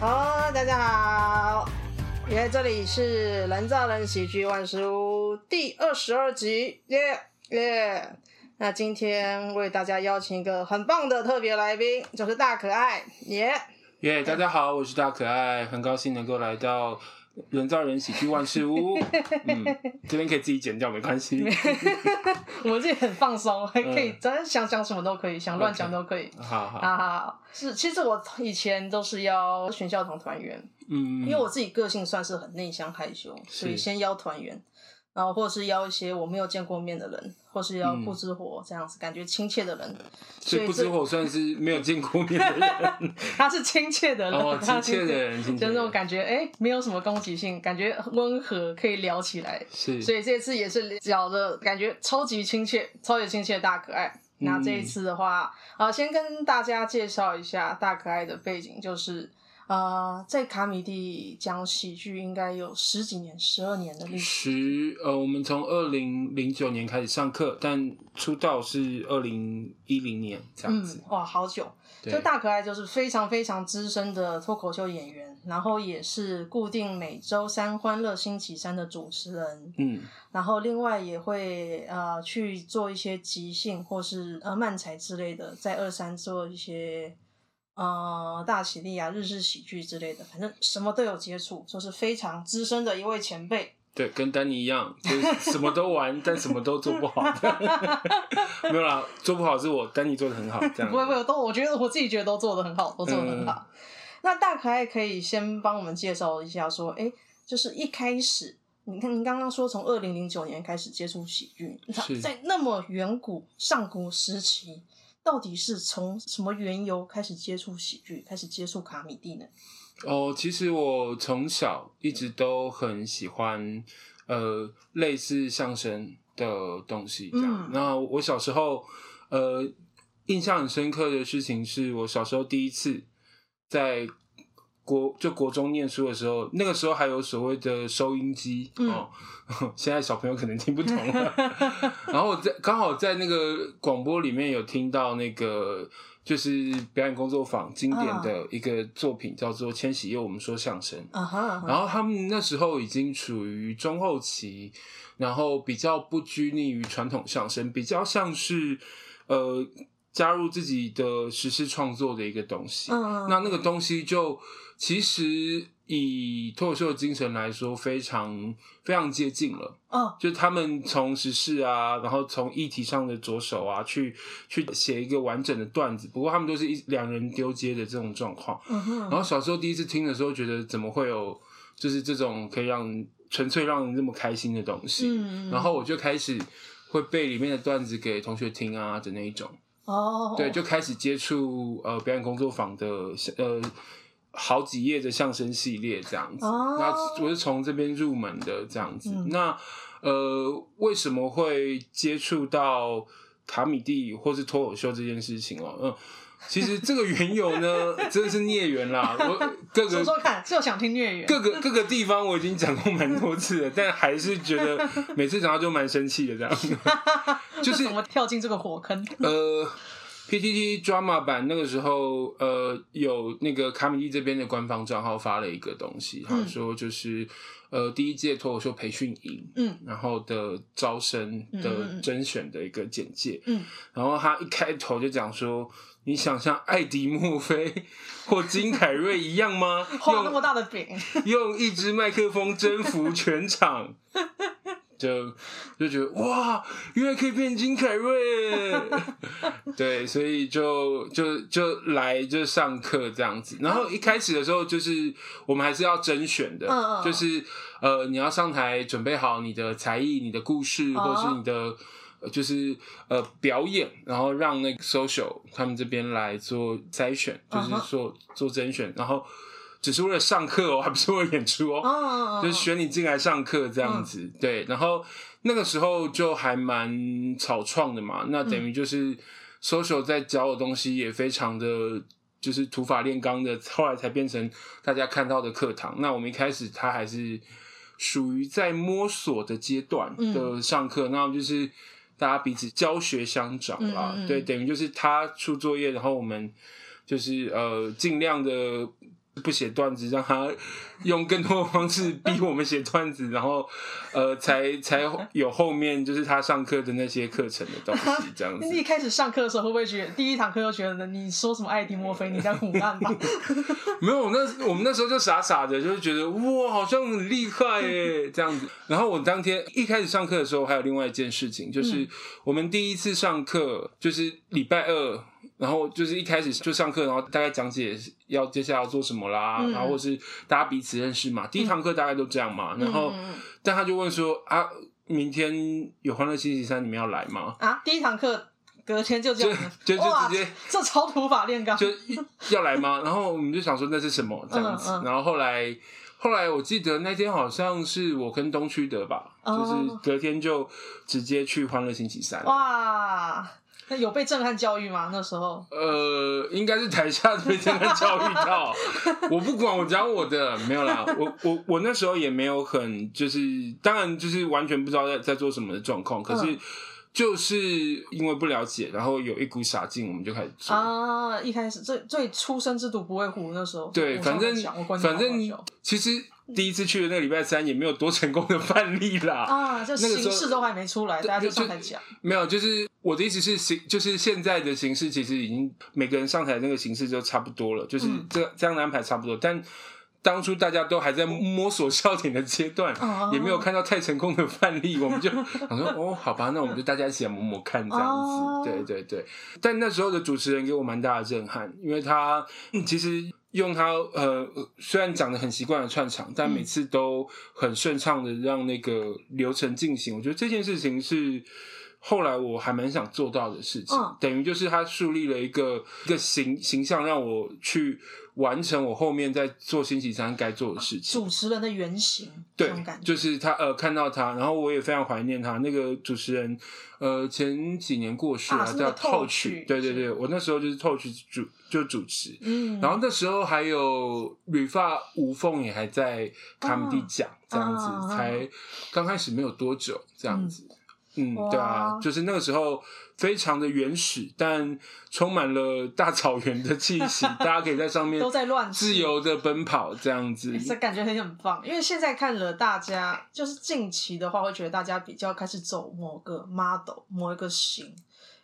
好，大家好，耶这里是人造人喜剧万事屋第二十二集，耶耶。那今天为大家邀请一个很棒的特别来宾，就是大可爱，耶耶。大家好，我是大可爱，很高兴能够来到。人造人喜剧万事屋，嗯，这边可以自己剪掉，没关系。我们自己很放松，还可以，咱、嗯、想讲什么都可以，想乱讲都可以。Okay. 好好，好好好。是，其实我以前都是邀全校同团员，嗯，因为我自己个性算是很内向害羞，所以先邀团员。然后，或者是邀一些我没有见过面的人，或是邀不知火这样子、嗯、感觉亲切的人。所以不知火算是没有见过面的人，他是亲切的人，哦、亲切的人，就那种感觉，哎，没有什么攻击性，感觉温和，可以聊起来。是，所以这次也是聊的感觉超级亲切，超级亲切的大可爱。嗯、那这一次的话，啊，先跟大家介绍一下大可爱的背景，就是。啊、呃，在卡米蒂讲喜剧应该有十几年、十二年的历史。十呃，我们从二零零九年开始上课，但出道是二零一零年这样子。嗯、哇，好久！这大可爱就是非常非常资深的脱口秀演员，然后也是固定每周三欢乐星期三的主持人。嗯，然后另外也会呃去做一些即兴或是呃漫才之类的，在二三做一些。呃，大喜利啊，日式喜剧之类的，反正什么都有接触，就是非常资深的一位前辈。对，跟丹尼一样，就是什么都玩，但什么都做不好。没有啦，做不好是我，丹尼做的很好。这样。不会不会，都我觉得我自己觉得都做的很好，都做的很好。嗯、那大可爱可以先帮我们介绍一下，说，哎，就是一开始，你看您刚刚说从二零零九年开始接触喜剧，在那么远古上古时期。到底是从什么缘由开始接触喜剧，开始接触卡米蒂呢？哦，其实我从小一直都很喜欢，呃，类似相声的东西。这样，嗯、那我小时候，呃，印象很深刻的事情是我小时候第一次在。国就国中念书的时候，那个时候还有所谓的收音机、嗯、哦，现在小朋友可能听不懂了。然后我在刚好在那个广播里面有听到那个就是表演工作坊经典的一个作品，叫做《千禧夜我们说相声》。然后他们那时候已经处于中后期，然后比较不拘泥于传统相声，比较像是呃加入自己的实施创作的一个东西。那那个东西就。其实以脱口秀的精神来说，非常非常接近了。嗯，oh. 就他们从时事啊，然后从议题上的着手啊，去去写一个完整的段子。不过他们都是一两人丢接的这种状况。嗯哼。然后小时候第一次听的时候，觉得怎么会有就是这种可以让纯粹让人这么开心的东西。嗯。然后我就开始会背里面的段子给同学听啊的那一种。哦。Oh. 对，就开始接触呃表演工作坊的呃。好几页的相声系列这样子，那、oh. 我是从这边入门的这样子。嗯、那呃，为什么会接触到卡米蒂或是脱口秀这件事情哦？嗯，其实这个缘由呢，真的是孽缘啦。我 各个说说看，就想听孽缘。各个各个地方我已经讲过蛮多次了，但还是觉得每次讲到就蛮生气的这样。就是怎么跳进这个火坑？呃。PTT Drama 版那个时候，呃，有那个卡米地这边的官方账号发了一个东西，他、嗯、说就是呃第一届脱口秀培训营，嗯，然后的招生的甄选的一个简介，嗯，然后他一开头就讲说，你想像艾迪墨菲或金凯瑞一样吗？画那么大的饼，用一支麦克风征服全场。就就觉得哇，原来可以变金凯瑞，对，所以就就就来就上课这样子。然后一开始的时候，就是我们还是要甄选的，就是呃，你要上台准备好你的才艺、你的故事，或者是你的就是呃表演，然后让那个 social 他们这边来做筛选，就是说做甄选，然后。只是为了上课哦，还不是为了演出哦，oh. 就是选你进来上课这样子，嗯、对。然后那个时候就还蛮草创的嘛，那等于就是 social 在教的东西也非常的就是土法炼钢的，后来才变成大家看到的课堂。那我们一开始他还是属于在摸索的阶段的上课，那、嗯、就是大家彼此教学相长啦，嗯嗯对，等于就是他出作业，然后我们就是呃尽量的。不写段子，让他用更多的方式逼我们写段子，然后呃，才才有后面就是他上课的那些课程的东西这样子。你一开始上课的时候会不会觉得第一堂课就觉得你说什么爱迪墨菲你在唬烂吧？没有，那我们那时候就傻傻的，就是觉得哇，好像很厉害耶这样子。然后我当天一开始上课的时候，还有另外一件事情，就是我们第一次上课就是礼拜二。然后就是一开始就上课，然后大概讲解要接下来要做什么啦，嗯、然后或是大家彼此认识嘛。第一堂课大概都这样嘛。嗯、然后，但他就问说啊，明天有欢乐星期三，你们要来吗？啊，第一堂课隔天就这样，就就，就直接这超土法炼钢，就要来吗？然后我们就想说那是什么这样子。嗯嗯、然后后来后来我记得那天好像是我跟东区德吧，嗯、就是隔天就直接去欢乐星期三。哇！那有被震撼教育吗？那时候，呃，应该是台下被震撼教育到。我不管，我讲我的，没有啦。我我我那时候也没有很，就是当然就是完全不知道在在做什么的状况。可是就是因为不了解，然后有一股傻劲，我们就开始做啊。一开始最最初生之犊不会虎，那时候对，反正反正其实。第一次去的那个礼拜三也没有多成功的范例啦啊，就形式都还没出来，大家就上台讲。没有，就是我的意思是形，就是现在的形式其实已经每个人上台那个形式就差不多了，就是这这样的安排差不多。但当初大家都还在摸索笑点的阶段，也没有看到太成功的范例，我们就 想说哦，好吧，那我们就大家一起来摸摸看这样子。对对对。但那时候的主持人给我蛮大的震撼，因为他其实。用他呃，虽然讲的很习惯的串场，但每次都很顺畅的让那个流程进行。我觉得这件事情是后来我还蛮想做到的事情，嗯、等于就是他树立了一个一个形形象，让我去完成我后面在做星期三该做的事情。主持人的原型，对，就是他呃，看到他，然后我也非常怀念他那个主持人。呃，前几年过世了，啊、叫透曲，对对对，我那时候就是透曲主就主持，嗯，然后那时候还有旅发吴凤也还在卡米蒂讲这样子，啊、才刚开始没有多久这样子，嗯，嗯，对啊，就是那个时候。非常的原始，但充满了大草原的气息。大家可以在上面都在乱自由的奔跑，这样子，这感觉很很棒。因为现在看了大家，就是近期的话，会觉得大家比较开始走某个 model，某一个型，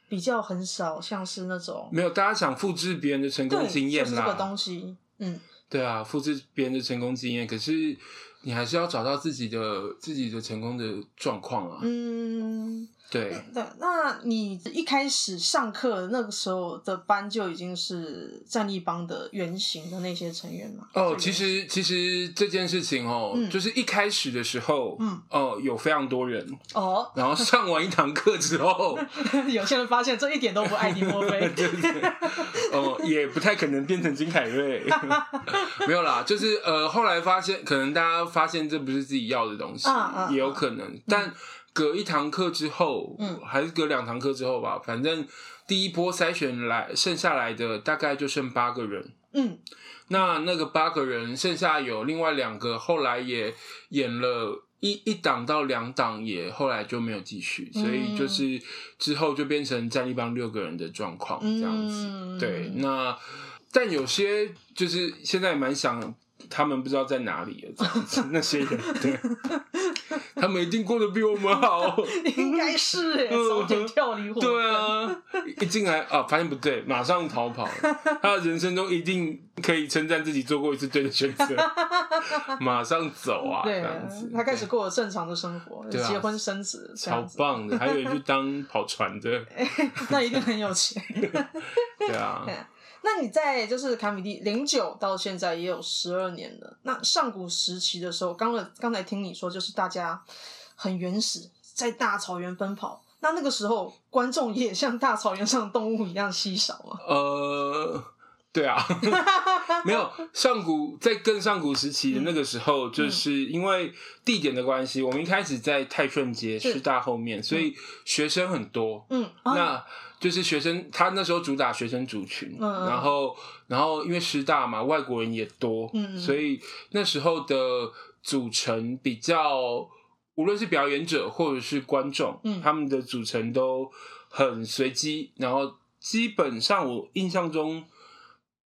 比较很少像是那种没有大家想复制别人的成功经验啦。就是这个东西，嗯，对啊，复制别人的成功经验，可是你还是要找到自己的自己的成功的状况啊，嗯。对。对，那你一开始上课那个时候的班就已经是战力帮的原型的那些成员吗？哦，其实其实这件事情哦，嗯、就是一开始的时候，嗯，哦、呃，有非常多人哦，然后上完一堂课之后，有些人发现这一点都不爱迪莫菲，对对对，哦、呃，也不太可能变成金凯瑞，没有啦，就是呃，后来发现可能大家发现这不是自己要的东西，啊啊、也有可能，嗯、但。隔一堂课之后，嗯，还是隔两堂课之后吧，反正第一波筛选来剩下来的大概就剩八个人，嗯，那那个八个人剩下有另外两个后来也演了一一档到两档，也后来就没有继续，所以就是之后就变成战力帮六个人的状况这样子，嗯、对，那但有些就是现在蛮想。他们不知道在哪里了，这样子 那些人，对，他们一定过得比我们好，应该是哎早点跳离火。对啊，一进来啊，发现不对，马上逃跑。他的人生中一定可以称赞自己做过一次对的选择，马上走啊，对这样子。他开始过了正常的生活，结婚生子，超棒的。还有人去当跑船的，那一定很有钱。对啊。那你在就是卡米蒂零九到现在也有十二年了。那上古时期的时候，刚刚刚才听你说，就是大家很原始，在大草原奔跑。那那个时候，观众也像大草原上的动物一样稀少吗？呃，对啊，没有上古在更上古时期的那个时候，就是因为地点的关系，嗯、我们一开始在泰顺街师大后面，所以学生很多。嗯，那。啊就是学生，他那时候主打学生族群，嗯嗯然后，然后因为师大嘛，外国人也多，嗯嗯所以那时候的组成比较，无论是表演者或者是观众，嗯、他们的组成都很随机，然后基本上我印象中。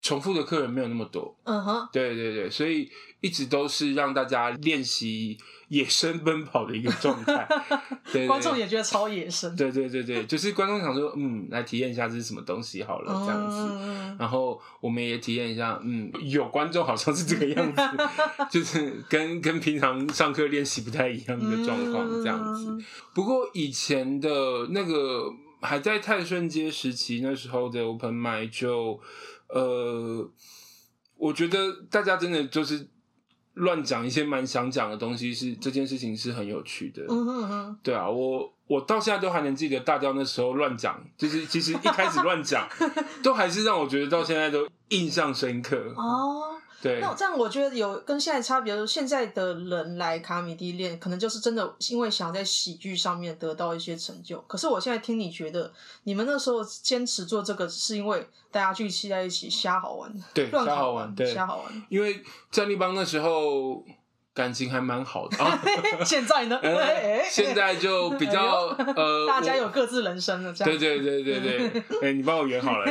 重复的客人没有那么多。嗯哼，对对对，所以一直都是让大家练习野生奔跑的一个状态。对，观众也觉得超野生。对对对对，就是观众想说，嗯，来体验一下这是什么东西好了，这样子。嗯、然后我们也体验一下，嗯，有观众好像是这个样子，就是跟跟平常上课练习不太一样的状况，这样子。不过以前的那个还在泰顺街时期，那时候的 Open Mic 就。呃，我觉得大家真的就是乱讲一些蛮想讲的东西是，是这件事情是很有趣的。嗯哼哼，对啊，我我到现在都还能记得大雕那时候乱讲，就是其实一开始乱讲，都还是让我觉得到现在都印象深刻。哦。对那这样我觉得有跟现在差别，就是现在的人来卡米蒂练，可能就是真的因为想在喜剧上面得到一些成就。可是我现在听你觉得，你们那时候坚持做这个，是因为大家聚集在一起瞎好玩，对，乱好玩，对，瞎好玩。因为战立邦那时候。感情还蛮好的啊，现在呢？现在就比较呃，大家有各自人生了，这样。对对对对对，哎，你帮我圆好了。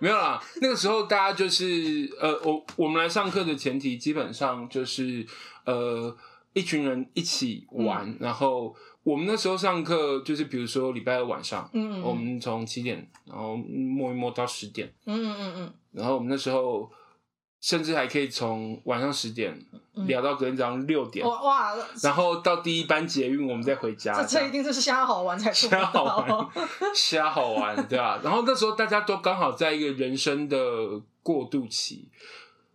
没有啦，那个时候大家就是呃，我我们来上课的前提基本上就是呃，一群人一起玩，然后我们那时候上课就是比如说礼拜二晚上，嗯，我们从七点然后摸一摸到十点，嗯嗯嗯，然后我们那时候。甚至还可以从晚上十点聊到隔天早上六点，哇！然后到第一班捷运，我们再回家。这这一定是瞎好玩才瞎好玩，瞎好玩，对啊。然后那时候大家都刚好在一个人生的过渡期。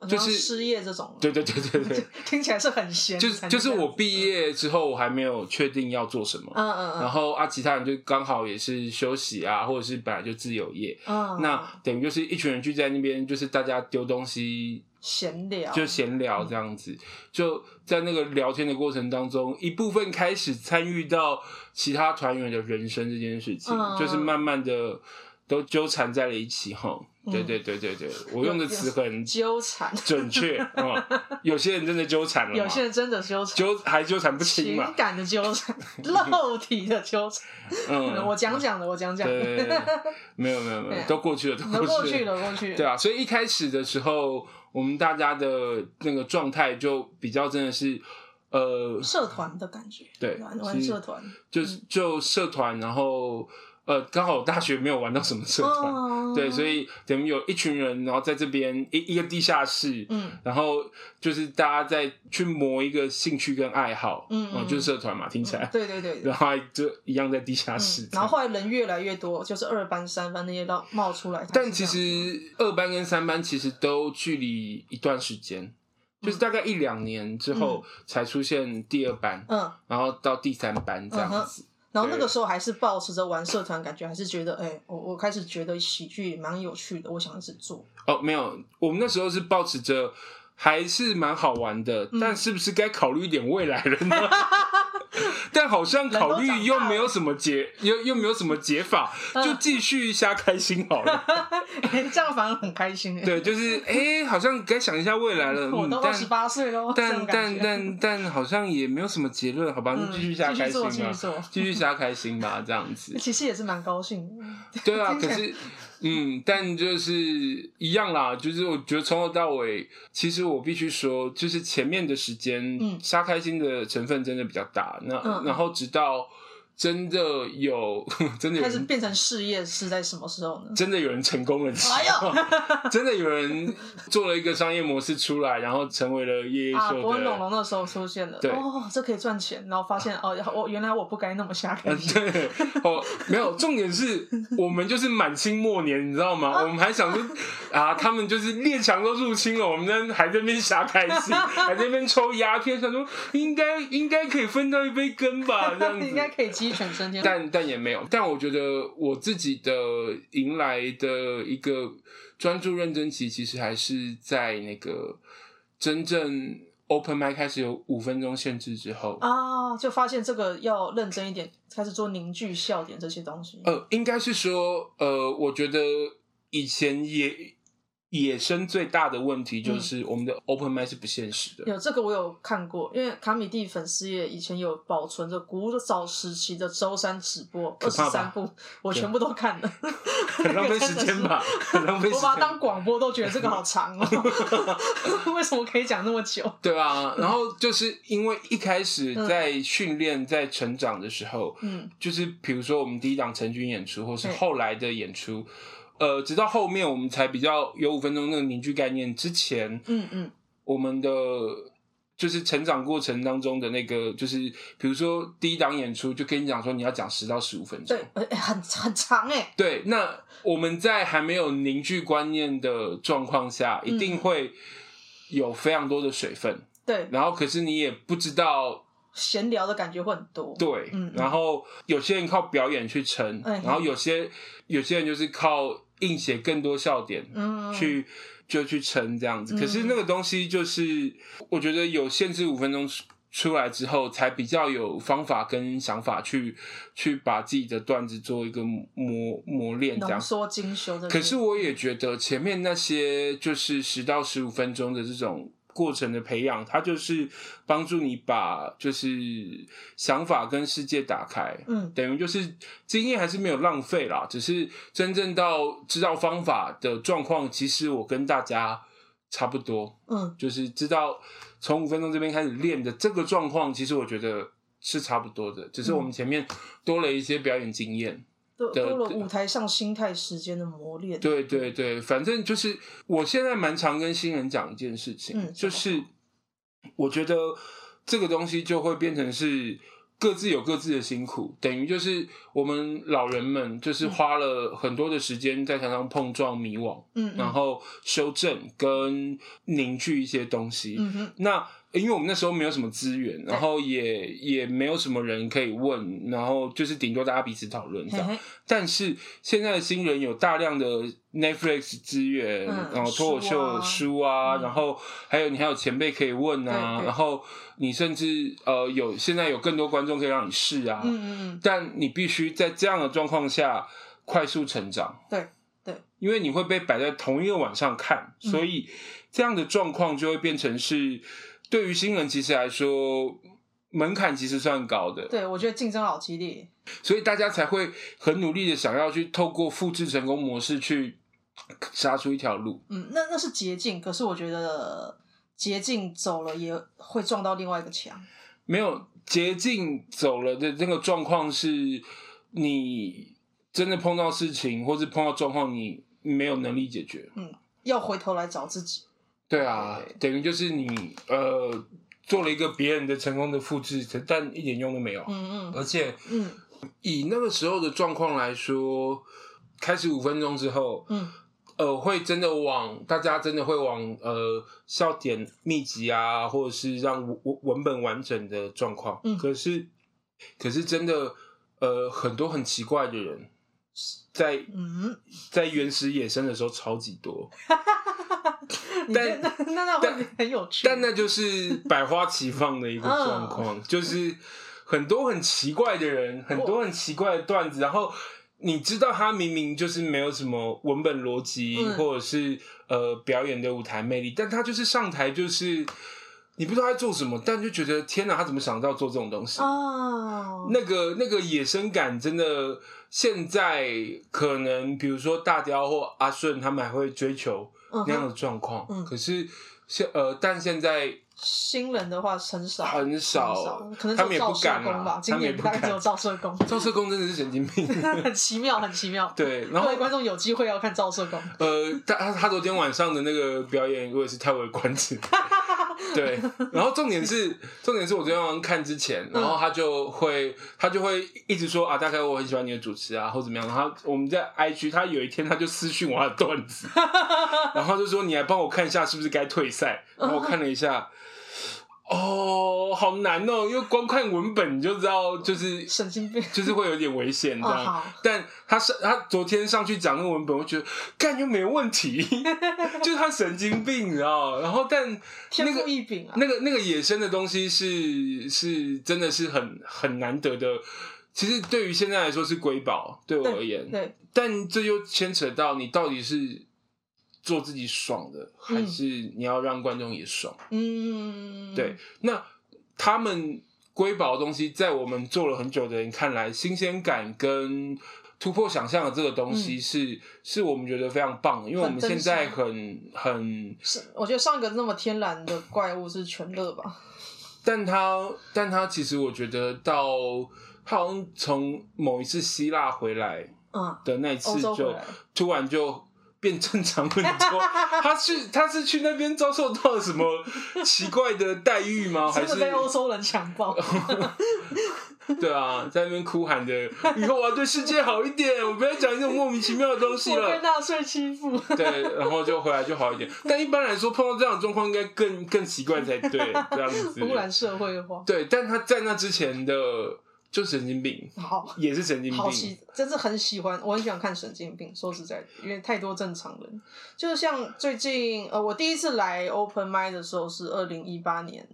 就是失业这种，对对对对对，听起来是很闲。就是就是我毕业之后，我还没有确定要做什么，嗯嗯嗯，然后啊，其他人就刚好也是休息啊，或者是本来就自由业，嗯，那等于就是一群人聚在那边，就是大家丢东西，闲聊，就闲聊这样子，就在那个聊天的过程当中，一部分开始参与到其他团员的人生这件事情，就是慢慢的都纠缠在了一起哈。对对对对对，我用的词很纠缠，准确啊。有些人真的纠缠了，有些人真的纠缠，纠还纠缠不清嘛。情感的纠缠，肉体的纠缠。嗯，我讲讲的，我讲讲的。没有没有没有，都过去了，都过去了，过去了。对啊，所以一开始的时候，我们大家的那个状态就比较真的是呃社团的感觉，对，玩社团，就是就社团，然后。呃，刚好大学没有玩到什么社团，哦、对，所以等于有一群人，然后在这边一一个地下室，嗯，然后就是大家在去磨一个兴趣跟爱好，嗯，嗯，就是社团嘛，听起来，嗯、对对对，然后就一样在地下室，嗯、然后后来人越来越多，就是二班、三班那些都冒出来，但其实二班跟三班其实都距离一段时间，嗯、就是大概一两年之后才出现第二班，嗯，然后到第三班这样子。嗯然后那个时候还是保持着玩社团，感觉还是觉得，哎，我我开始觉得喜剧蛮有趣的，我想一直做。哦，没有，我们那时候是保持着还是蛮好玩的，嗯、但是不是该考虑一点未来了呢？但好像考虑又没有什么解，又又没有什么解法，就继续瞎开心好了。这样反而很开心。对，就是哎，好像该想一下未来了。我都二十八岁喽，但但但但好像也没有什么结论，好吧？就继续瞎开心吧，继续瞎开心吧，这样子。其实也是蛮高兴的。对啊，可是嗯，但就是一样啦，就是我觉得从头到尾，其实我必须说，就是前面的时间，嗯，瞎开心的成分真的比较大。那、嗯、然后直到真的有 真的有人开始变成事业是在什么时候呢？真的有人成功了，哎呦，真的有人做了一个商业模式出来，然后成为了夜夜秀的。啊，伯恩龙龙那时候出现了，对哦，这可以赚钱，然后发现哦，我原来我不该那么瞎开心。对哦，没有，重点是我们就是满清末年，你知道吗？啊、我们还想说啊，他们就是列强都入侵了，我们呢还在那边瞎开心，还在那边抽鸦片，想说应该应该可以分到一杯羹吧，这样子应该可以鸡犬升天。但但也没有，但我觉得我自己的迎来的一个专注认真期，其实还是在那个真正 open mic 开始有五分钟限制之后啊，就发现这个要认真一点，开始做凝聚笑点这些东西。呃，应该是说，呃，我觉得以前也野生最大的问题就是我们的 open mic 是不现实的。有这个我有看过，因为卡米蒂粉丝也以前有保存着古早时期的周三直播二十三部，我全部都看了，很浪费时间吧？很浪费时间。我把它当广播都觉得这个好长哦，为什么可以讲那么久？对啊，然后就是因为一开始在训练、在成长的时候，嗯，就是比如说我们第一档成军演出，或是后来的演出。呃，直到后面我们才比较有五分钟那个凝聚概念。之前，嗯嗯，我们的就是成长过程当中的那个，就是比如说第一档演出就跟你讲说你要讲十到十五分钟，对，很很长哎。对，那我们在还没有凝聚观念的状况下，一定会有非常多的水分。对，然后可是你也不知道。闲聊的感觉会很多，对，嗯，然后有些人靠表演去撑，嗯，然后有些有些人就是靠硬写更多笑点，嗯，去就去撑这样子。可是那个东西就是，我觉得有限制五分钟出来之后，才比较有方法跟想法去去把自己的段子做一个磨磨练，这样浓缩精修的。可是我也觉得前面那些就是十到十五分钟的这种。过程的培养，它就是帮助你把就是想法跟世界打开，嗯，等于就是经验还是没有浪费啦，只是真正到知道方法的状况，其实我跟大家差不多，嗯，就是知道从五分钟这边开始练的这个状况，其实我觉得是差不多的，只是我们前面多了一些表演经验。多多了舞台上心态时间的磨练。对对对，反正就是我现在蛮常跟新人讲一件事情，嗯，就是我觉得这个东西就会变成是各自有各自的辛苦，等于就是我们老人们就是花了很多的时间在台上碰撞迷惘，嗯，然后修正跟凝聚一些东西，嗯哼，那。因为我们那时候没有什么资源，然后也也没有什么人可以问，然后就是顶多大家彼此讨论这样。但是现在的新人有大量的 Netflix 资源，嗯、然后脱口秀的书啊，嗯、然后还有你还有前辈可以问啊，然后你甚至呃有现在有更多观众可以让你试啊。嗯嗯。但你必须在这样的状况下快速成长。对对。因为你会被摆在同一个晚上看，所以这样的状况就会变成是。对于新人其实来说，门槛其实算高的。对，我觉得竞争好激烈，所以大家才会很努力的想要去透过复制成功模式去杀出一条路。嗯，那那是捷径，可是我觉得捷径走了也会撞到另外一个墙。没有捷径走了的那个状况是，你真的碰到事情或是碰到状况，你没有能力解决。嗯，要回头来找自己。对啊，等于就是你呃做了一个别人的成功的复制，但一点用都没有。嗯嗯，而且嗯，以那个时候的状况来说，开始五分钟之后，嗯，呃，会真的往大家真的会往呃笑点密集啊，或者是让文文本完整的状况。嗯，可是可是真的呃很多很奇怪的人，在嗯。在原始野生的时候超级多。但那那那会很有趣，但那就是百花齐放的一个 状况，嗯、就是很多很奇怪的人，很多很奇怪的段子，然后你知道他明明就是没有什么文本逻辑，嗯、或者是呃表演的舞台魅力，但他就是上台就是你不知道他做什么，但就觉得天哪，他怎么想到做这种东西？哦，那个那个野生感真的，现在可能比如说大雕或阿顺他们还会追求。那样的状况，嗯、可是现呃，但现在新人的话很少，很少，可能他们也不敢吧。今年大概只有赵社工，赵社工真的是神经病，很奇妙，很奇妙。对，然后各位观众有机会要看赵社工。呃，他他昨天晚上的那个表演，我也是叹为观止。对，然后重点是，重点是我昨天晚上看之前，然后他就会，他就会一直说啊，大概我很喜欢你的主持啊，或怎么样。然后我们在 IG，他有一天他就私讯我的段子，然后就说你来帮我看一下是不是该退赛。然后我看了一下。哦，好难哦，因为光看文本你就知道，就是神经病，就是会有点危险这样。哦、但他是他昨天上去讲那个文本，我觉得干又没问题，就是他神经病，你知道？然后但那个异禀啊，那个那个野生的东西是是真的是很很难得的。其实对于现在来说是瑰宝，对我而言。对。对但这又牵扯到你到底是。做自己爽的，还是你要让观众也爽？嗯，对。那他们瑰宝的东西，在我们做了很久的人看来，新鲜感跟突破想象的这个东西是，是、嗯、是我们觉得非常棒的，因为我们现在很很，很是，我觉得上一个那么天然的怪物是全乐吧。但他，但他其实我觉得到他好像从某一次希腊回来的那一次就突然就变正常很多。他去他是去那边遭受到了什么奇怪的待遇吗？还是被欧洲人强暴？对啊，在那边哭喊着以后我要对世界好一点，我不要讲这种莫名其妙的东西了。被纳粹欺负。对，然后就回来就好一点。但一般来说，碰到这样的状况，应该更更奇怪才对，这样子。突然社会化。对，但他在那之前的就神经病，好，也是神经病。好奇，真是很喜欢，我很喜欢看神经病。说实在的，因为太多正常人，就是像最近呃，我第一次来 Open m i d 的时候是二零一八年，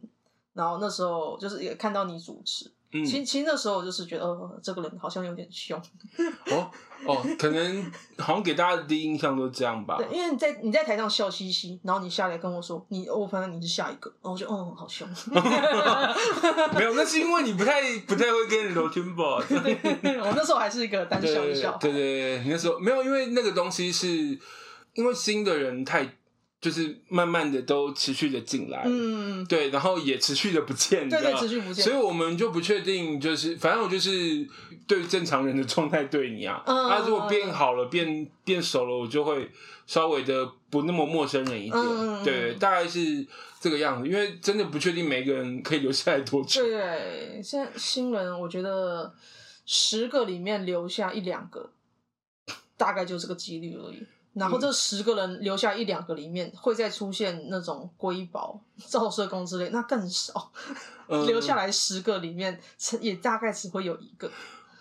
然后那时候就是也看到你主持。嗯，其其实那时候我就是觉得，呃，这个人好像有点凶。哦哦，可能好像给大家的第一印象都这样吧。对，因为你在你在台上笑嘻嘻，然后你下来跟我说，你我反正你是下一个，然后我就嗯，好凶。没有，那是因为你不太不太会跟人聊天吧？我那时候还是一个单小的小孩。对对对，你那时候没有，因为那个东西是因为新的人太。就是慢慢的都持续的进来，嗯，对，然后也持续的不见，对对，持续不见，所以我们就不确定，就是反正我就是对正常人的状态对你啊，啊、如果变好了，变变熟了，我就会稍微的不那么陌生人一点，嗯、对，大概是这个样子，因为真的不确定每个人可以留下来多久。对，现在新人，我觉得十个里面留下一两个，大概就这个几率而已。然后这十个人留下一两个里面，会再出现那种瑰宝、照射工之类，那更少。嗯、留下来十个里面，也大概只会有一个。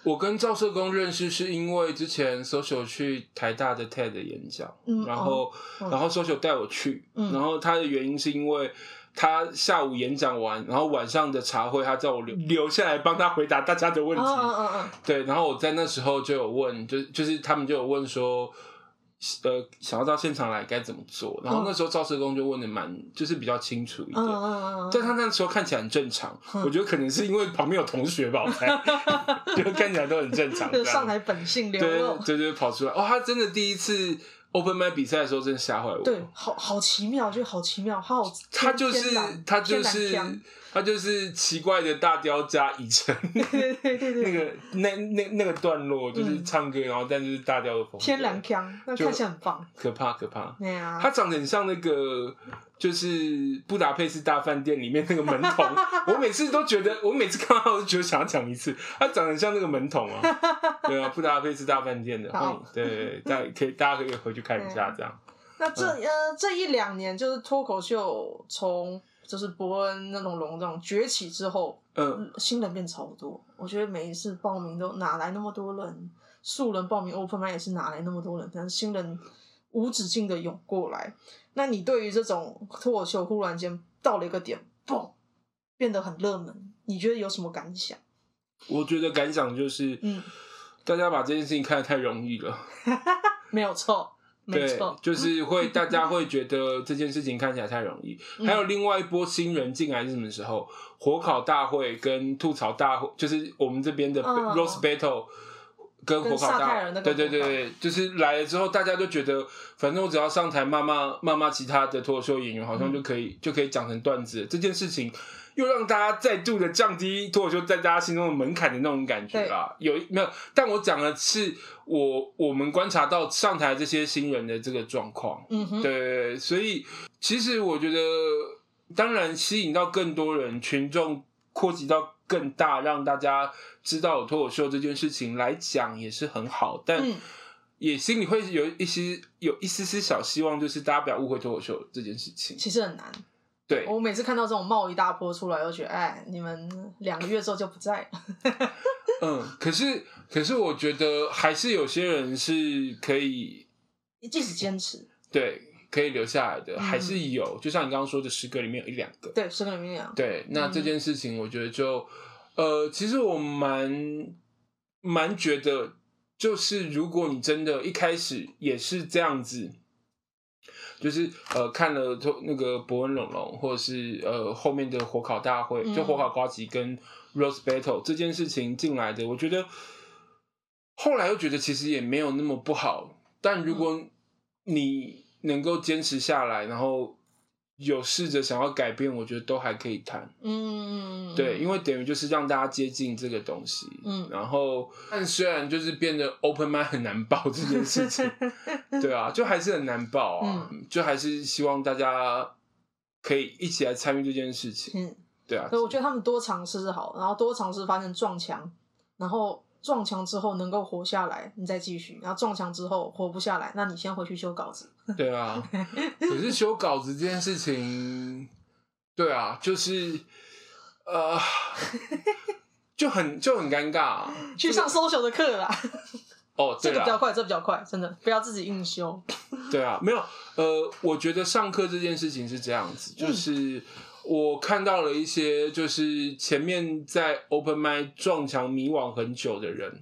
我跟赵社工认识是因为之前 social 去台大的 TED 演讲，嗯、然后、然后 social 带我去，嗯、然后他的原因是因为他下午演讲完，然后晚上的茶会，他叫我留留下来帮他回答大家的问题。嗯嗯嗯。对，然后我在那时候就有问，就就是他们就有问说。呃，想要到现场来该怎么做？然后那时候赵社工就问的蛮，就是比较清楚一点。嗯，但他那时候看起来很正常，嗯、我觉得可能是因为旁边有同学吧，我猜，就看起来都很正常。上台本性流露，对对对，跑出来。哦，他真的第一次 Open Mic 比赛的时候，真的吓坏我。对，好好奇妙，就好奇妙，好。他就是他就是。他就是奇怪的大雕加以晨，对对对对，那个那那那个段落就是唱歌，然后但是大雕的风格，天然腔，那看起来很棒，可怕可怕。对啊，他长得很像那个，就是布达佩斯大饭店里面那个门童。我每次都觉得，我每次看到他我就觉得想要讲一次。他长得很像那个门童啊，对啊，布达佩斯大饭店的。好，对对，大家可以大家可以回去看一下这样。那这呃这一两年就是脱口秀从。就是伯恩那种龙这种崛起之后，嗯，新人变超多。我觉得每一次报名都哪来那么多人？素人报名 Open 也是哪来那么多人？但是新人无止境的涌过来。那你对于这种脱口秀忽然间到了一个点，嘣，变得很热门，你觉得有什么感想？我觉得感想就是，嗯，大家把这件事情看得太容易了，没有错。对，就是会，大家会觉得这件事情看起来太容易。嗯、还有另外一波新人进来是什么时候？火烤大会跟吐槽大会，就是我们这边的 Roast Battle 跟火烤大会，对对对，就是来了之后，大家都觉得，反正我只要上台骂骂骂骂其他的脱口秀演员，好像就可以、嗯、就可以讲成段子。这件事情。又让大家再度的降低脱口秀在大家心中的门槛的那种感觉啦，有没有？但我讲的是我我们观察到上台这些新人的这个状况，嗯哼，对，所以其实我觉得，当然吸引到更多人，群众扩及到更大，让大家知道脱口秀这件事情来讲也是很好，但也心里会有一些有一丝丝小希望，就是大家不要误会脱口秀这件事情，其实很难。对，我每次看到这种冒一大波出来，我觉得哎，你们两个月之后就不在了。嗯，可是可是，我觉得还是有些人是可以，即使坚持，对，可以留下来的，嗯、还是有。就像你刚刚说的，十个里面有一两个，对，十个里面两个。对，那这件事情，我觉得就、嗯、呃，其实我蛮蛮觉得，就是如果你真的一开始也是这样子。就是呃看了那个伯恩龙龙，或者是呃后面的火烤大会，就火烤瓜吉跟 Rose Battle 这件事情进来的，我觉得后来又觉得其实也没有那么不好，但如果你能够坚持下来，然后。有试着想要改变，我觉得都还可以谈。嗯，对，因为等于就是让大家接近这个东西。嗯，然后，但虽然就是变得 open mind 很难报这件事情，对啊，就还是很难报啊。嗯，就还是希望大家可以一起来参与这件事情。嗯，对啊。所以我觉得他们多尝试是好，然后多尝试发现撞墙，然后。撞墙之后能够活下来，你再继续；然后撞墙之后活不下来，那你先回去修稿子。对啊，可是修稿子这件事情，对啊，就是呃，就很就很尴尬啊。去上 social 的课啦。哦，这个比较快，这个比较快，真的不要自己硬修。对啊，没有呃，我觉得上课这件事情是这样子，就是。嗯我看到了一些，就是前面在 open mic 撞墙迷惘很久的人，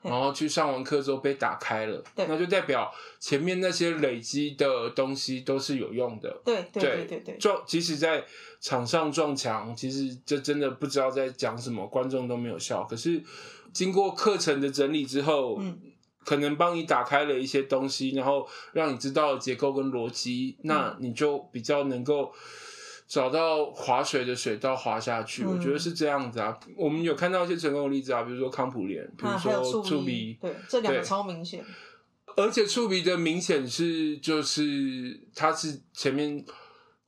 然后去上完课之后被打开了，那就代表前面那些累积的东西都是有用的。对对对对对，撞即使在场上撞墙，其实这真的不知道在讲什么，观众都没有笑。可是经过课程的整理之后，嗯，可能帮你打开了一些东西，然后让你知道结构跟逻辑，那你就比较能够。找到划水的水道滑下去，嗯，我觉得是这样子啊。我们有看到一些成功的例子啊，比如说康普莲，比如说触鼻，对，这两个超明显。而且触鼻的明显是，就是它是前面。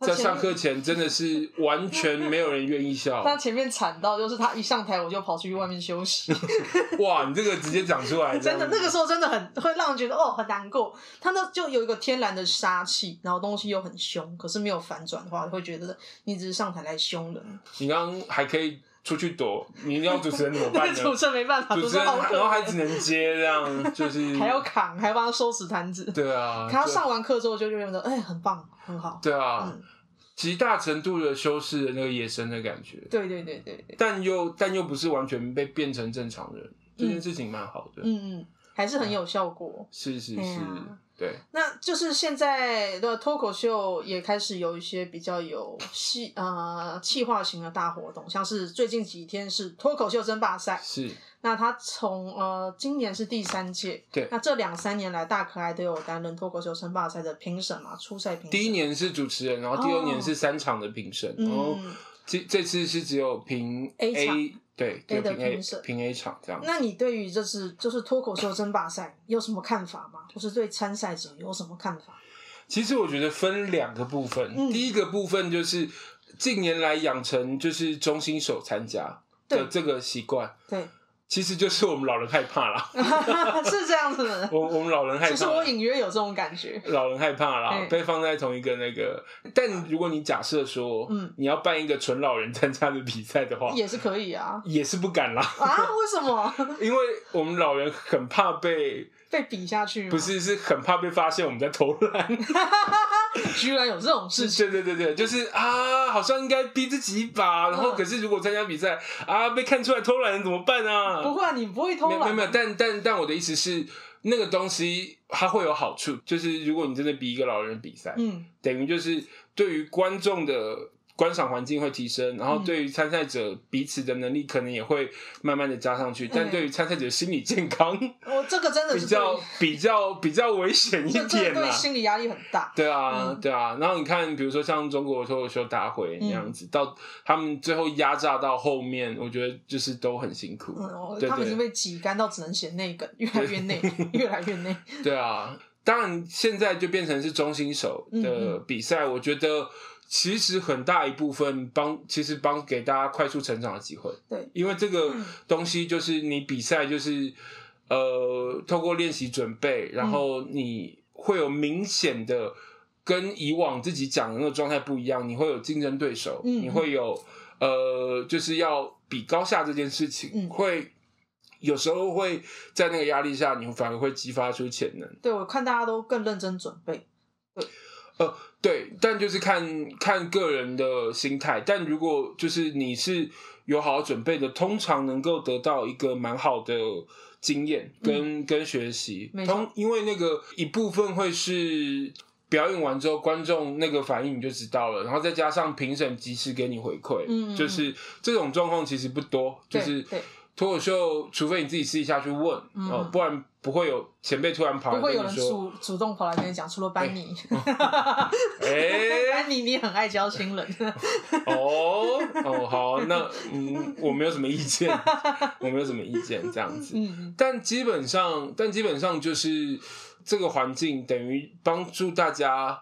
在上课前真的是完全没有人愿意笑。他前面惨到就是他一上台我就跑出去外面休息。哇，你这个直接讲出来，真的那个时候真的很会让人觉得哦很难过。他那就有一个天然的杀气，然后东西又很凶，可是没有反转的话，会觉得你只是上台来凶人。你刚刚还可以出去躲，你要主持人怎么办呢？主持人没办法，主持人然后还只能接这样，就是 还要扛，还要帮他收拾摊子。对啊，他上完课之后就就觉得哎很棒。很好，对啊，极、嗯、大程度的修饰了那个野生的感觉，对对对对，对，但又但又不是完全被变成正常人，嗯、这件事情蛮好的，嗯嗯，还是很有效果，嗯、是是。是，啊、对。那就是现在的脱口秀也开始有一些比较有戏呃气化型的大活动，像是最近几天是脱口秀争霸赛，是。那他从呃今年是第三届，对。那这两三年来，大可爱都有担任脱口秀争霸赛的评审嘛，初赛评审。第一年是主持人，然后第二年是三场的评审，哦，然后这这次是只有评 A, A 场，对 A 的评审，评 A 场这样。那你对于这次就是脱口秀争霸赛有什么看法吗？或是对参赛者有什么看法？其实我觉得分两个部分，嗯，第一个部分就是近年来养成就是中心手参加的这个习惯，对。其实就是我们老人害怕啦，是这样子的。我我们老人害怕，其实我隐约有这种感觉。老人害怕啦，被放在同一个那个。但如果你假设说，嗯，你要办一个纯老人参加的比赛的话，也是可以啊，也是不敢啦。啊？为什么？因为我们老人很怕被。被比下去吗？不是，是很怕被发现我们在偷懒。居然有这种事情？对对对对，就是啊，好像应该逼自己一把。然后，可是如果参加比赛啊，被看出来偷懒怎么办啊？不会啊，你不会偷懒。没有没有，但但但我的意思是，那个东西它会有好处，就是如果你真的比一个老人比赛，嗯，等于就是对于观众的。观赏环境会提升，然后对于参赛者彼此的能力可能也会慢慢的加上去，嗯、但对于参赛者的心理健康，我这个真的是比较比较比较危险一点啦，对心理压力很大。对啊，嗯、对啊。然后你看，比如说像中国脱口秀大会那样子，嗯、到他们最后压榨到后面，我觉得就是都很辛苦。嗯，对对他们已经被挤干到只能写内梗，越来越内，越来越内。对啊，当然现在就变成是中心手的比赛，嗯、我觉得。其实很大一部分帮，其实帮给大家快速成长的机会。对，因为这个东西就是你比赛，就是呃，透过练习准备，然后你会有明显的跟以往自己讲的那个状态不一样，你会有竞争对手，嗯，你会有呃，就是要比高下这件事情，嗯，会有时候会在那个压力下，你反而会激发出潜能。对，我看大家都更认真准备。对。呃，对，但就是看看个人的心态。但如果就是你是有好好准备的，通常能够得到一个蛮好的经验跟、嗯、跟学习。通，因为那个一部分会是表演完之后，观众那个反应你就知道了，然后再加上评审及时给你回馈，嗯，就是这种状况其实不多，就是脱口秀，除非你自己私底下去问，哦，不然不会有前辈突然跑不会有人主主动跑来跟你讲，除了班尼，哎，班尼你很爱教新人，哦哦好，那嗯，我没有什么意见，我没有什么意见，这样子，嗯，但基本上，但基本上就是。这个环境等于帮助大家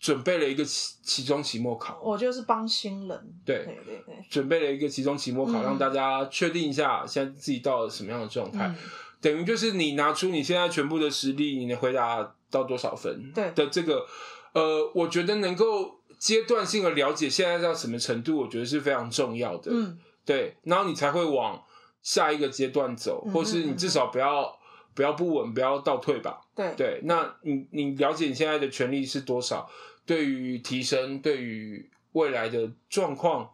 准备了一个期期中、期末考，我就是帮新人。对。对对对，准备了一个期中、期末考，嗯、让大家确定一下现在自己到了什么样的状态。嗯、等于就是你拿出你现在全部的实力，你能回答到多少分？对的，这个呃，我觉得能够阶段性的了解现在到什么程度，我觉得是非常重要的。嗯，对，然后你才会往下一个阶段走，或是你至少不要。不要不稳，不要倒退吧。对对，那你你了解你现在的权利是多少？对于提升，对于未来的状况，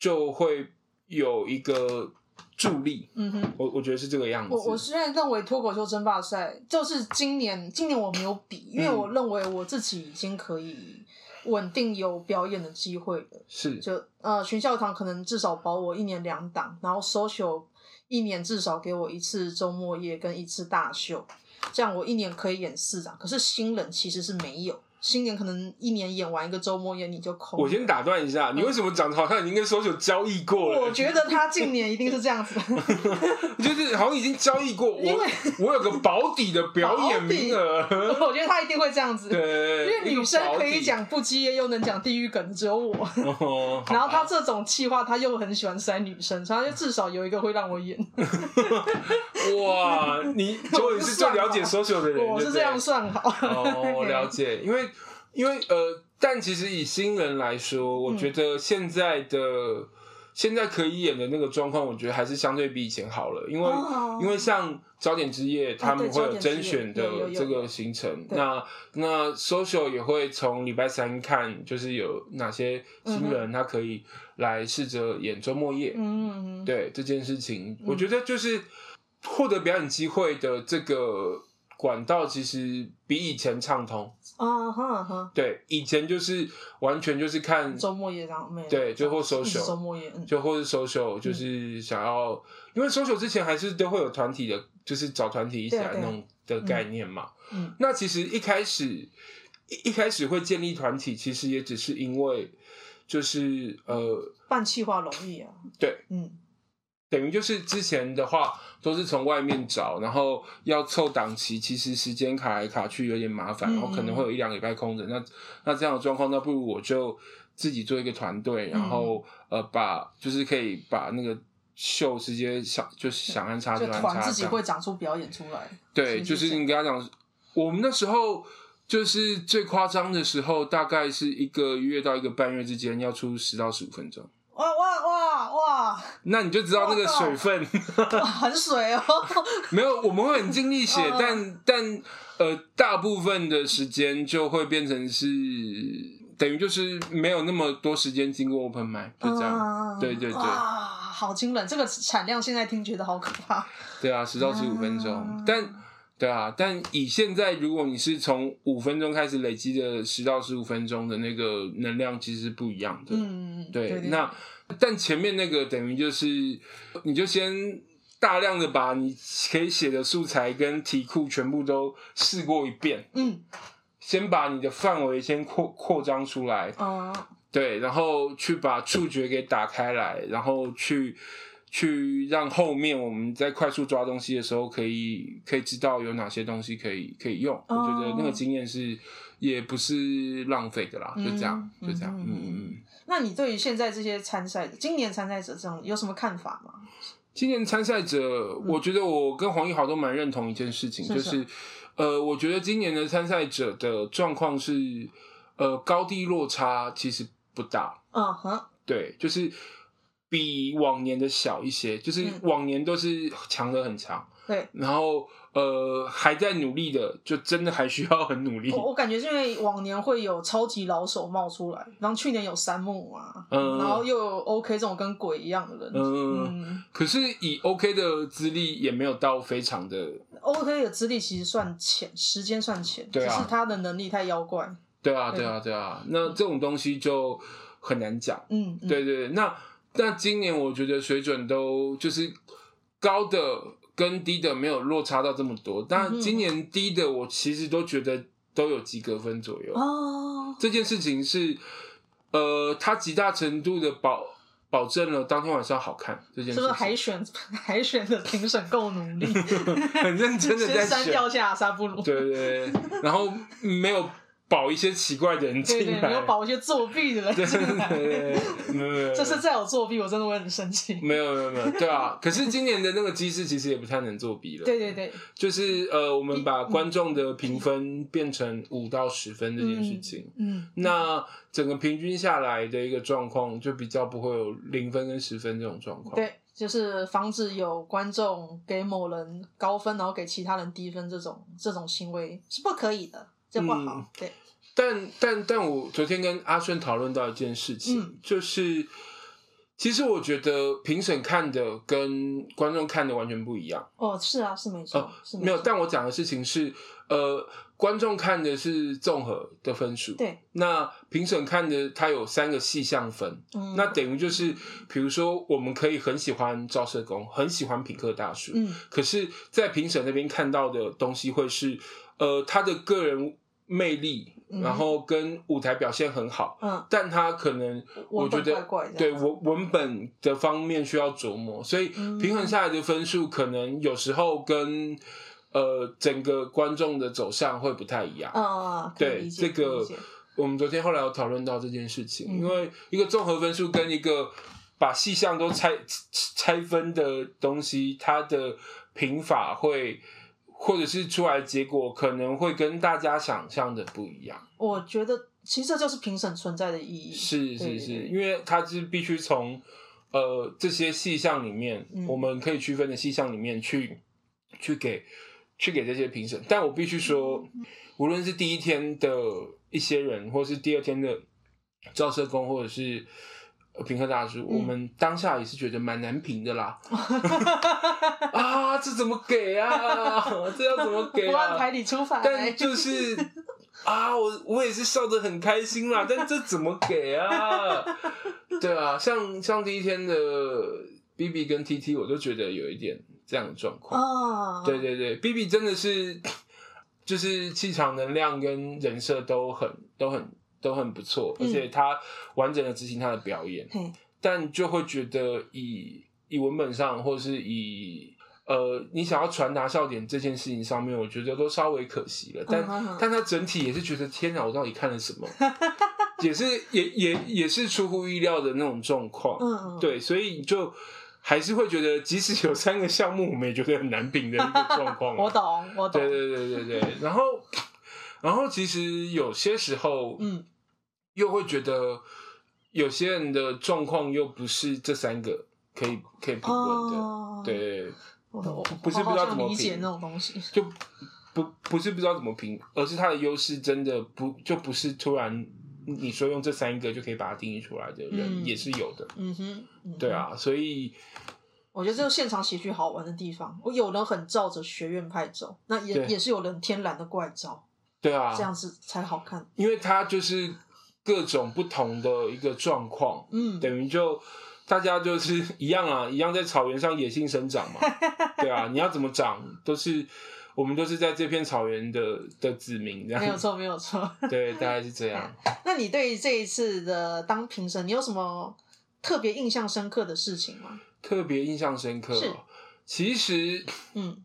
就会有一个助力。嗯哼，我我觉得是这个样子。我我虽然认为脱口秀争霸赛就是今年，今年我没有比，因为我认为我自己已经可以稳定有表演的机会了。是，就呃，全校堂可能至少保我一年两档，然后 social。一年至少给我一次周末夜跟一次大秀，这样我一年可以演四档。可是新人其实是没有。新年可能一年演完一个周末演，你就空。我先打断一下，你为什么讲的好像已经跟 social 交易过了？我觉得他近年一定是这样子，就是好像已经交易过。因我我有个保底的表演名额，我觉得他一定会这样子。对，因为女生可以讲不羁又能讲地狱梗，只有我。然后他这种气话，他又很喜欢塞女生，所以他就至少有一个会让我演。哇，你终于是最了解 social 的人，我是这样算好。哦，我了解，因为。因为呃，但其实以新人来说，我觉得现在的、嗯、现在可以演的那个状况，我觉得还是相对比以前好了。因为、哦、因为像焦点之夜，他们会有甄选的这个行程，那那 social 也会从礼拜三看，就是有哪些新人他可以来试着演周末夜。嗯，对这件事情，嗯、我觉得就是获得表演机会的这个。管道其实比以前畅通。啊，哈哈，对，以前就是完全就是看周末夜上面，对，就或 social 周末夜，就或是 social，就是想要，因为 social 之前还是都会有团体的，就是找团体一起来弄的概念嘛。嗯，那其实一开始一一开始会建立团体，其实也只是因为就是呃，办企划容易啊，对，嗯。等于就是之前的话都是从外面找，然后要凑档期，其实时间卡来卡去有点麻烦，然后可能会有一两个礼拜空着。那那这样的状况，那不如我就自己做一个团队，然后呃把就是可以把那个秀直接想就是想安插就安插，团自己会长出表演出来。对，就是你跟他讲，我们那时候就是最夸张的时候，大概是一个月到一个半月之间要出十到十五分钟。哇哇哇哇！那你就知道那个水分，很水哦。没有，我们会很尽力写，但但呃，大部分的时间就会变成是等于就是没有那么多时间经过 open mic，就这样。对对对，好惊人！这个产量现在听觉得好可怕。对啊，十到十五分钟，但对啊，但以现在如果你是从五分钟开始累积的十到十五分钟的那个能量，其实是不一样的。嗯，对，那。但前面那个等于就是，你就先大量的把你可以写的素材跟题库全部都试过一遍，嗯，先把你的范围先扩扩张出来，哦，对，然后去把触觉给打开来，然后去去让后面我们在快速抓东西的时候，可以可以知道有哪些东西可以可以用。哦，我觉得那个经验是也不是浪费的啦，就这样，就这样，嗯嗯嗯。那你对于现在这些参赛者，今年参赛者这种有什么看法吗？今年参赛者，我觉得我跟黄奕豪都蛮认同一件事情，是就是，呃，我觉得今年的参赛者的状况是，呃，高低落差其实不大。嗯哼，对，就是比往年的小一些，就是往年都是强的很强。对，然后。呃，还在努力的，就真的还需要很努力。我我感觉是因为往年会有超级老手冒出来，然后去年有山木啊，嗯，然后又有 OK 这种跟鬼一样的人，嗯，嗯，可是以 OK 的资历也没有到非常的。OK 的资历其实算浅，时间算浅，对啊，只是他的能力太妖怪。对啊，对啊，对啊。那这种东西就很难讲。嗯，对对。那那今年我觉得水准都就是高的跟低的没有落差到这么多，但今年低的我其实都觉得都有及格分左右。哦，这件事情是呃，它极大程度的保。保证了当天晚上好看这件事情，是不是海选海选的评审够努力，很认真的在删掉下沙布鲁，对对对，然后没有。保一些奇怪的人进来，对对，没有保一些作弊的人进来，没有没有。这是再有作弊，我真的会很生气。没有没有没有，对啊。可是今年的那个机制其实也不太能作弊了。对对对，就是呃，我们把观众的评分变成五到十分这件事情，嗯，嗯，那整个平均下来的一个状况，就比较不会有零分跟十分这种状况。对，就是防止有观众给某人高分，然后给其他人低分这种这种行为是不可以的。这不好，嗯、对。但但但我昨天跟阿顺讨论到一件事情，嗯、就是其实我觉得评审看的跟观众看的完全不一样。哦，是啊，是没错，哦、是没有，但我讲的事情是，呃，观众看的是综合的分数，对。那评审看的，它有三个细项分，嗯，那等于就是，比如说，我们可以很喜欢赵社工，很喜欢品客大叔，嗯，可是，在评审那边看到的东西会是。呃，他的个人魅力，嗯、然后跟舞台表现很好，嗯，但他可能我觉得对文文本的方面需要琢磨，所以平衡下来的分数可能有时候跟呃整个观众的走向会不太一样，嗯，对这个我们昨天后来有讨论到这件事情，嗯、因为一个综合分数跟一个把细项都拆拆分的东西，它的评法会。或者是出来的结果可能会跟大家想象的不一样。我觉得其实这就是评审存在的意义。是是是，因为它是必须从呃这些细项里面，嗯、我们可以区分的细项里面去去给去给这些评审。但我必须说，嗯、无论是第一天的一些人，或是第二天的照射工，或者是。评客大叔，嗯、我们当下也是觉得蛮难评的啦。啊，这怎么给啊？这要怎么给啊？不按牌理出牌。但就是 啊，我我也是笑得很开心啦。但这怎么给啊？对啊，像像第一天的 B B 跟 T T，我都觉得有一点这样的状况。哦，对对对，B B 真的是就是气场、能量跟人设都很都很。都很不错，而且他完整的执行他的表演，嗯、但就会觉得以以文本上，或是以呃你想要传达笑点这件事情上面，我觉得都稍微可惜了。但、嗯、但他整体也是觉得天哪，我到底看了什么？也是也也也是出乎意料的那种状况。嗯嗯，对，所以就还是会觉得，即使有三个项目，我们也觉得很难评的一个状况。我懂，我懂。对对对对对，然后。然后其实有些时候，嗯，又会觉得有些人的状况又不是这三个可以可以评论的，哦、对，不不是不知道怎么评那种东西，就不不是不知道怎么评，而是他的优势真的不就不是突然你说用这三个就可以把它定义出来的人也是有的，嗯哼，嗯哼对啊，所以我觉得这个现场喜剧好玩的地方，我有人很照着学院派走，那也也是有人天然的怪招。对啊，这样子才好看。因为他就是各种不同的一个状况，嗯，等于就大家就是一样啊，一样在草原上野性生长嘛。对啊，你要怎么长，都是我们都是在这片草原的的子民，这样。没有错，没有错。对，大概是这样。那你对这一次的当评审，你有什么特别印象深刻的事情吗？特别印象深刻，是其实，嗯。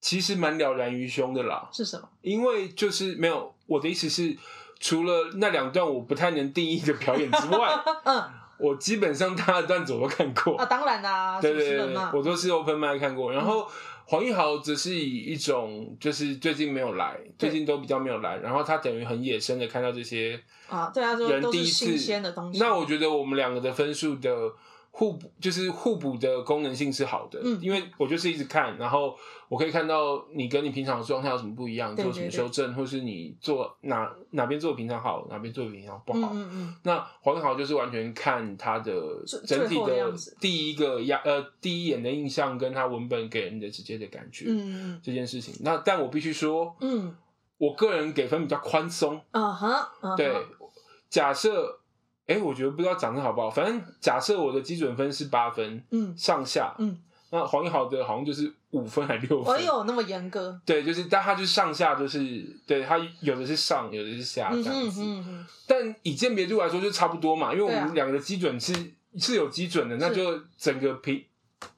其实蛮了然于胸的啦，是什么？因为就是没有我的意思是，除了那两段我不太能定义的表演之外，嗯，我基本上他的段子我都看过啊，当然啦，对对对，我都是 open mic 看过。然后黄奕豪则是以一种就是最近没有来，最近都比较没有来，然后他等于很野生的看到这些啊，对啊，人第一次新鲜的东西。那我觉得我们两个的分数的。互补就是互补的功能性是好的，嗯，因为我就是一直看，然后我可以看到你跟你平常的状态有什么不一样，做什么修正，或是你做哪哪边做平常好，哪边做平常不好。嗯嗯。那黄好就是完全看他的整体的第一个压呃第一眼的印象，跟他文本给人的直接的感觉，嗯嗯，这件事情。那但我必须说，嗯，我个人给分比较宽松。嗯哼，对，假设，哎、欸，我觉得不知道讲的好不好，反正假设我的基准分是八分，嗯，上下，嗯，那黄一豪的好像就是五分还六分，我有那么严格？对，就是，但他就是上下就是，对他有的是上，有的是下这样子。嗯嗯，但以鉴别度来说就差不多嘛，因为我们两个的基准是、啊、是有基准的，那就整个评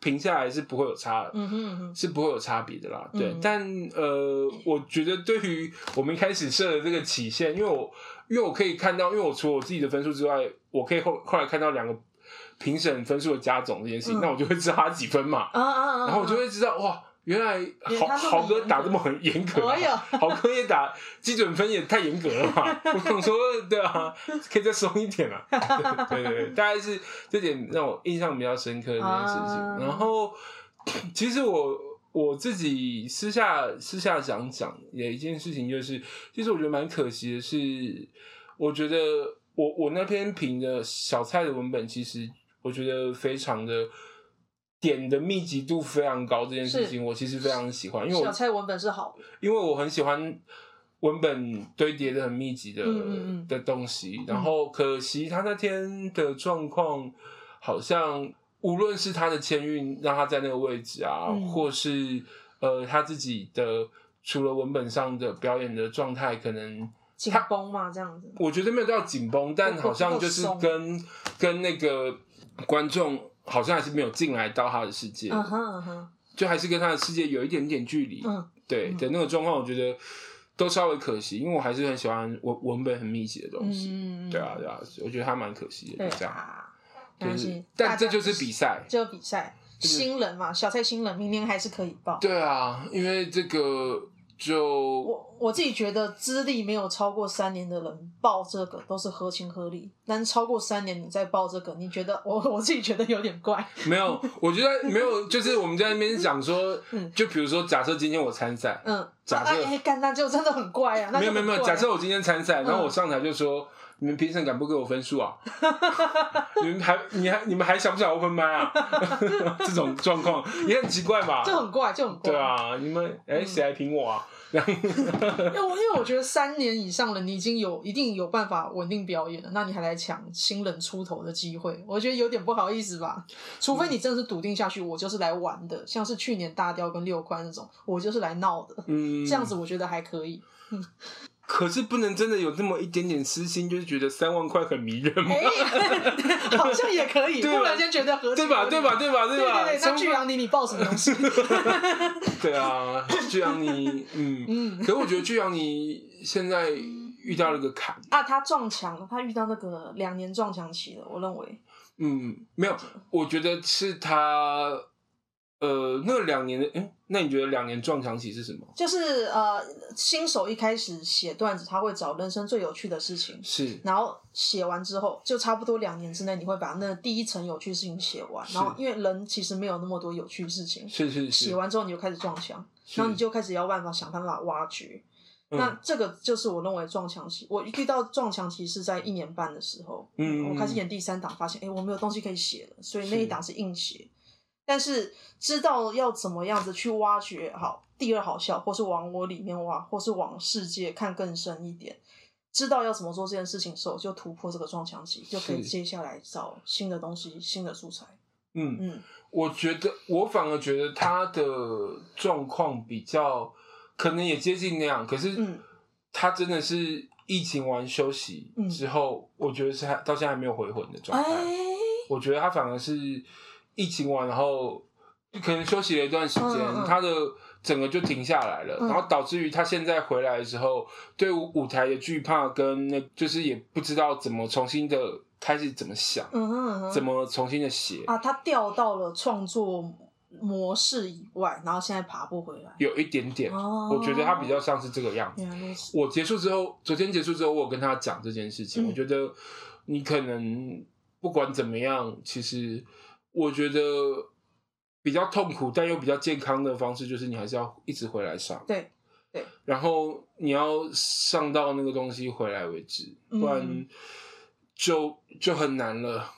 评下来是不会有差的，嗯哼嗯哼，是不会有差别的啦。对，嗯、但呃，我觉得对于我们一开始设的这个起限，因为我因为我可以看到，因为我除了我自己的分数之外，我可以后后来看到两个评审分数的加总这件事情，嗯、那我就会知道他几分嘛，啊啊啊啊然后我就会知道哇。原来豪豪哥打这么很严格，啊，豪哥也打基准分也太严格了嘛！我想说，对啊，可以再松一点啊。对对对，大概是这点让我印象比较深刻的这件事情。啊、然后，其实我我自己私下私下讲讲有一件事情，就是其实我觉得蛮可惜的是，我觉得我我那篇评的小蔡的文本，其实我觉得非常的。点的密集度非常高，这件事情我其实非常喜欢，因为我小蔡文本是好的，因为我很喜欢文本堆叠的很密集的嗯嗯嗯的东西。然后可惜他那天的状况，好像无论是他的签运让他在那个位置啊，嗯、或是呃他自己的除了文本上的表演的状态，可能紧绷嘛这样子。我觉得没有到紧绷，但好像就是跟跟那个观众。好像还是没有进来到他的世界，uh huh, uh huh. 就还是跟他的世界有一点点距离。Uh. 对的那个状况，我觉得都稍微可惜，因为我还是很喜欢文文本很密集的东西。Uh. 对啊，对啊，我觉得还蛮可惜的。对啊，就是，但这就是比赛，就比赛，新人嘛，小蔡新人，明年还是可以报。对啊，因为这个。就我我自己觉得，资历没有超过三年的人报这个都是合情合理，但超过三年你再报这个，你觉得我我自己觉得有点怪。没有，我觉得没有，就是我们在那边讲说，嗯，就比如说，假设今天我参赛，嗯，假设哎，干那就真的很怪啊。没有没有没有，假设我今天参赛，然后我上台就说，你们评审敢不给我分数啊？你们还你还你们还想不想 open 麦啊？这种状况也很奇怪吧？就很怪，就很怪。对啊，你们哎，谁来评我啊？因为因为我觉得三年以上了，你已经有一定有办法稳定表演了，那你还来抢新人出头的机会，我觉得有点不好意思吧。除非你真的是笃定下去，我就是来玩的，像是去年大雕跟六宽那种，我就是来闹的。嗯，这样子我觉得还可以。嗯。可是不能真的有这么一点点私心，就是觉得三万块很迷人吗？好像也可以，突然间觉得合对吧？对吧？对吧？对吧？对对，那巨阳你，你报什么东西？对啊，巨阳你，嗯嗯。可是我觉得巨阳你现在遇到了个坎啊，他撞墙了，他遇到那个两年撞墙期了。我认为，嗯，没有，我觉得是他。呃，那两年的，哎，那你觉得两年撞墙期是什么？就是呃，新手一开始写段子，他会找人生最有趣的事情，是，然后写完之后，就差不多两年之内，你会把那第一层有趣事情写完，然后因为人其实没有那么多有趣事情，是是是，写完之后你就开始撞墙，然后你就开始要办法想办法挖掘，那这个就是我认为撞墙期。我遇到撞墙期是在一年半的时候，嗯，我开始演第三档，发现哎，我没有东西可以写了，所以那一档是硬写。但是知道要怎么样子去挖掘好第二好笑，或是往我里面挖，或是往世界看更深一点，知道要怎么做这件事情的时候，就突破这个撞墙期，就可以接下来找新的东西、新的素材。嗯嗯，我觉得我反而觉得他的状况比较可能也接近那样，可是他真的是疫情完休息之后，嗯、我觉得是还到现在还没有回魂的状态。欸、我觉得他反而是。疫情完，然后可能休息了一段时间，嗯嗯、他的整个就停下来了，嗯、然后导致于他现在回来的时候，对舞舞台的惧怕跟那，就是也不知道怎么重新的开始怎么想，嗯哼嗯。哼怎么重新的写。啊，他掉到了创作模式以外，然后现在爬不回来，有一点点，哦、我觉得他比较像是这个样子。我结束之后，昨天结束之后，我有跟他讲这件事情，嗯、我觉得你可能不管怎么样，其实。我觉得比较痛苦，但又比较健康的方式，就是你还是要一直回来上。对对。然后你要上到那个东西回来为止，不然就就很难了。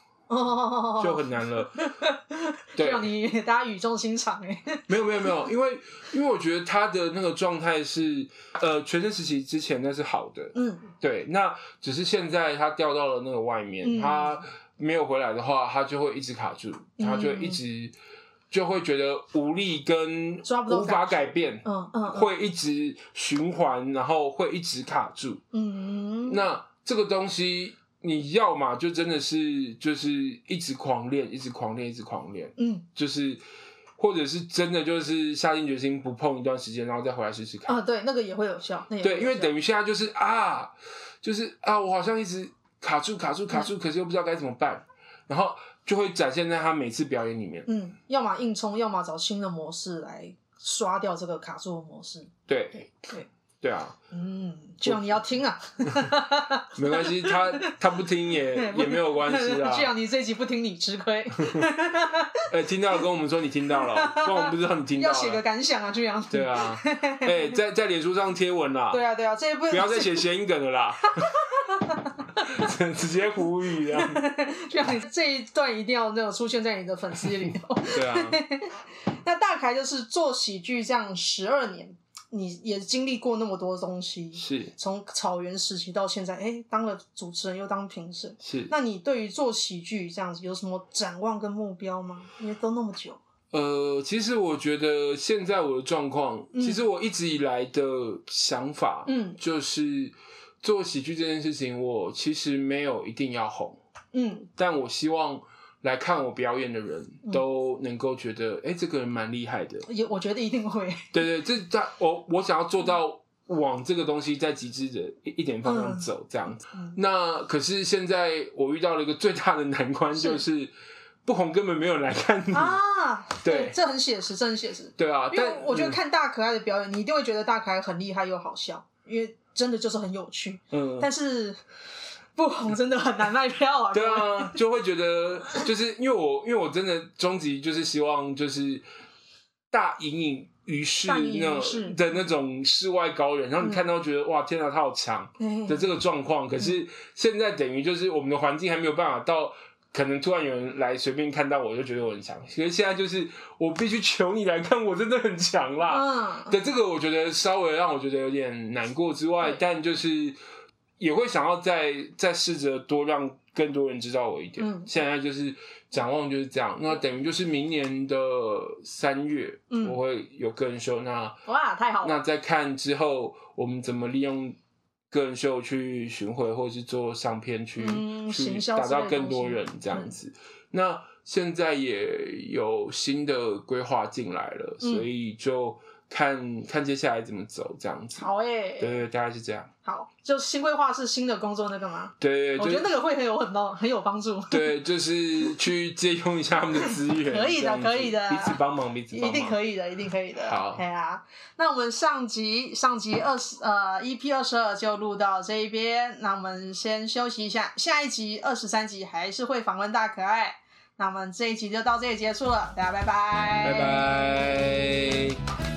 就很难了。对，让你大家语重心长 哎。没有没有没有，因为因为我觉得他的那个状态是呃全身时期之前那是好的，嗯，对，那只是现在他掉到了那个外面，他没有回来的话，他就会一直卡住，他就一直。就会觉得无力跟无法改变，嗯嗯，会一直循环，然后会一直卡住，嗯，那这个东西你要嘛就真的是就是一直狂练，一直狂练，一直狂练，嗯，就是或者是真的就是下定决心不碰一段时间，然后再回来试试看，啊，对，那个也会有效，那对，因为等于现在就是啊，就是啊，我好像一直卡住卡住卡住，可是又不知道该怎么办，然后。就会展现在他每次表演里面。嗯，要么硬冲，要么找新的模式来刷掉这个卡住的模式。对对对对啊！嗯，这样你要听啊。没关系，他他不听也也没有关系啊。这样你这一集不听你吃亏。哎、欸，听到了跟我们说你听到了，不然我们不知道你听到了。要写个感想啊，这样。对啊。哎、欸，在在脸书上贴文啦。对啊对啊，这也不不要再写谐音梗了啦。直接呼吁啊！这样你这一段一定要那种出现在你的粉丝里头。对啊。那大凯就是做喜剧这样十二年，你也经历过那么多东西。是。从草原时期到现在，哎、欸，当了主持人又当评审。是。那你对于做喜剧这样子有什么展望跟目标吗？因为都那么久。呃，其实我觉得现在我的状况，嗯、其实我一直以来的想法，嗯，就是。做喜剧这件事情，我其实没有一定要红，嗯，但我希望来看我表演的人都能够觉得，哎、这个人蛮厉害的。也我觉得一定会。对，对对，这在我我想要做到往这个东西在极致的一一点方向走，这样子。嗯、那可是现在我遇到了一个最大的难关，就是，是不红根本没有人来看你啊。对，对，这很写实，这很写实。对啊，因为我觉得看大可爱的表演，嗯、你一定会觉得大可爱很厉害又好笑，因为。真的就是很有趣，嗯，但是不红真的很难卖票啊。对啊，就会觉得就是因为我因为我真的终极就是希望就是大隐隐于市那的那种世外高人，然后你看到觉得、嗯、哇天哪，他好强的这个状况。可是现在等于就是我们的环境还没有办法到。可能突然有人来随便看到我就觉得我很强，其实现在就是我必须求你来看，我真的很强啦。嗯。对、嗯、这个我觉得稍微让我觉得有点难过之外，但就是也会想要再再试着多让更多人知道我一点。嗯、现在就是展望就是这样，那等于就是明年的三月我会有个人秀，那哇太好了，那再看之后我们怎么利用。个人秀去巡回，或者是做上片去、嗯、去打到更多人这样子。嗯、那现在也有新的规划进来了，嗯、所以就。看看接下来怎么走，这样子。好诶、欸。对对，大概是这样。好，就新规划是新的工作那个吗？对，我觉得那个会很有很多很有帮助。对，就是去借用一下他们的资源。可以的，可以的。彼此帮忙，彼此帮忙。一定可以的，一定可以的。好，对啊。那我们上集上集二十呃 EP 二十二就录到这一边，那我们先休息一下，下一集二十三集还是会访问大可爱。那我们这一集就到这里结束了，大家拜拜。拜拜。